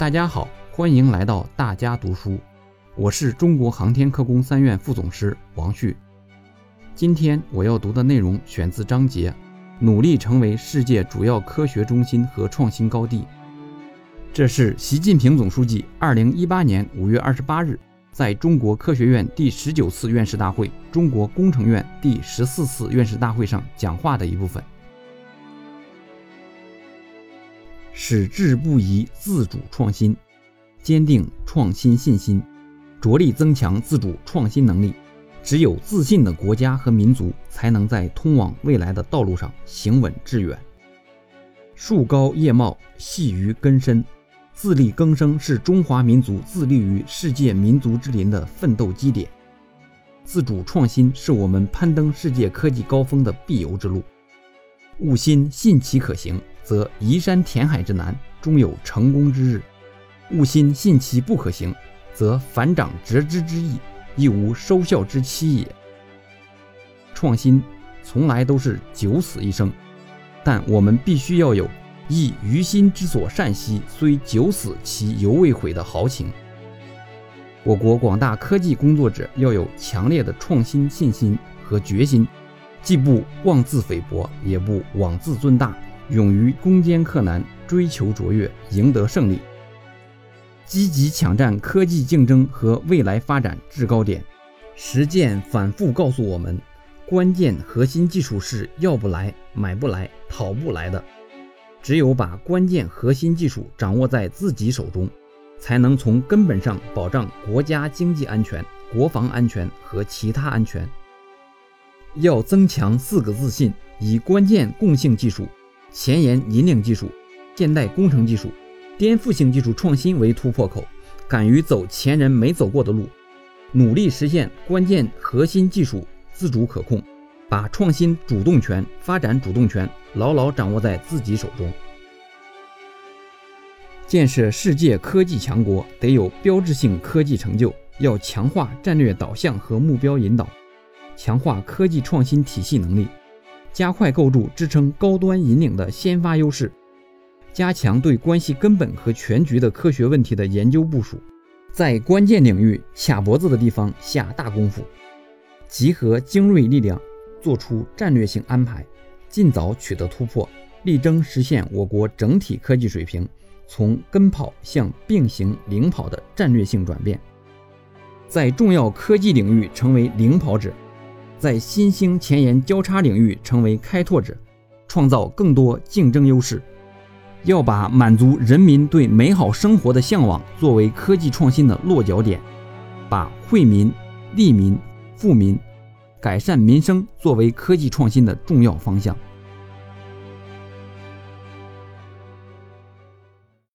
大家好，欢迎来到大家读书，我是中国航天科工三院副总师王旭。今天我要读的内容选自章节“努力成为世界主要科学中心和创新高地”。这是习近平总书记二零一八年五月二十八日在中国科学院第十九次院士大会、中国工程院第十四次院士大会上讲话的一部分。矢志不移，自主创新，坚定创新信心，着力增强自主创新能力。只有自信的国家和民族，才能在通往未来的道路上行稳致远。树高叶茂，细于根深。自力更生是中华民族自立于世界民族之林的奋斗基点。自主创新是我们攀登世界科技高峰的必由之路。勿心信其可行。则移山填海之难，终有成功之日；勿心信其不可行，则反掌折枝之意，亦无收效之期也。创新从来都是九死一生，但我们必须要有“亦于心之所善兮，虽九死其犹未悔”的豪情。我国广大科技工作者要有强烈的创新信心和决心，既不妄自菲薄，也不妄自尊大。勇于攻坚克难，追求卓越，赢得胜利，积极抢占科技竞争和未来发展制高点。实践反复告诉我们，关键核心技术是要不来、买不来、讨不来的。只有把关键核心技术掌握在自己手中，才能从根本上保障国家经济安全、国防安全和其他安全。要增强四个自信，以关键共性技术。前沿引领技术、现代工程技术、颠覆性技术创新为突破口，敢于走前人没走过的路，努力实现关键核心技术自主可控，把创新主动权、发展主动权牢牢掌握在自己手中。建设世界科技强国得有标志性科技成就，要强化战略导向和目标引导，强化科技创新体系能力。加快构筑支撑高端引领的先发优势，加强对关系根本和全局的科学问题的研究部署，在关键领域卡脖子的地方下大功夫，集合精锐力量，做出战略性安排，尽早取得突破，力争实现我国整体科技水平从跟跑向并行领跑的战略性转变，在重要科技领域成为领跑者。在新兴前沿交叉领域成为开拓者，创造更多竞争优势。要把满足人民对美好生活的向往作为科技创新的落脚点，把惠民、利民、富民、改善民生作为科技创新的重要方向。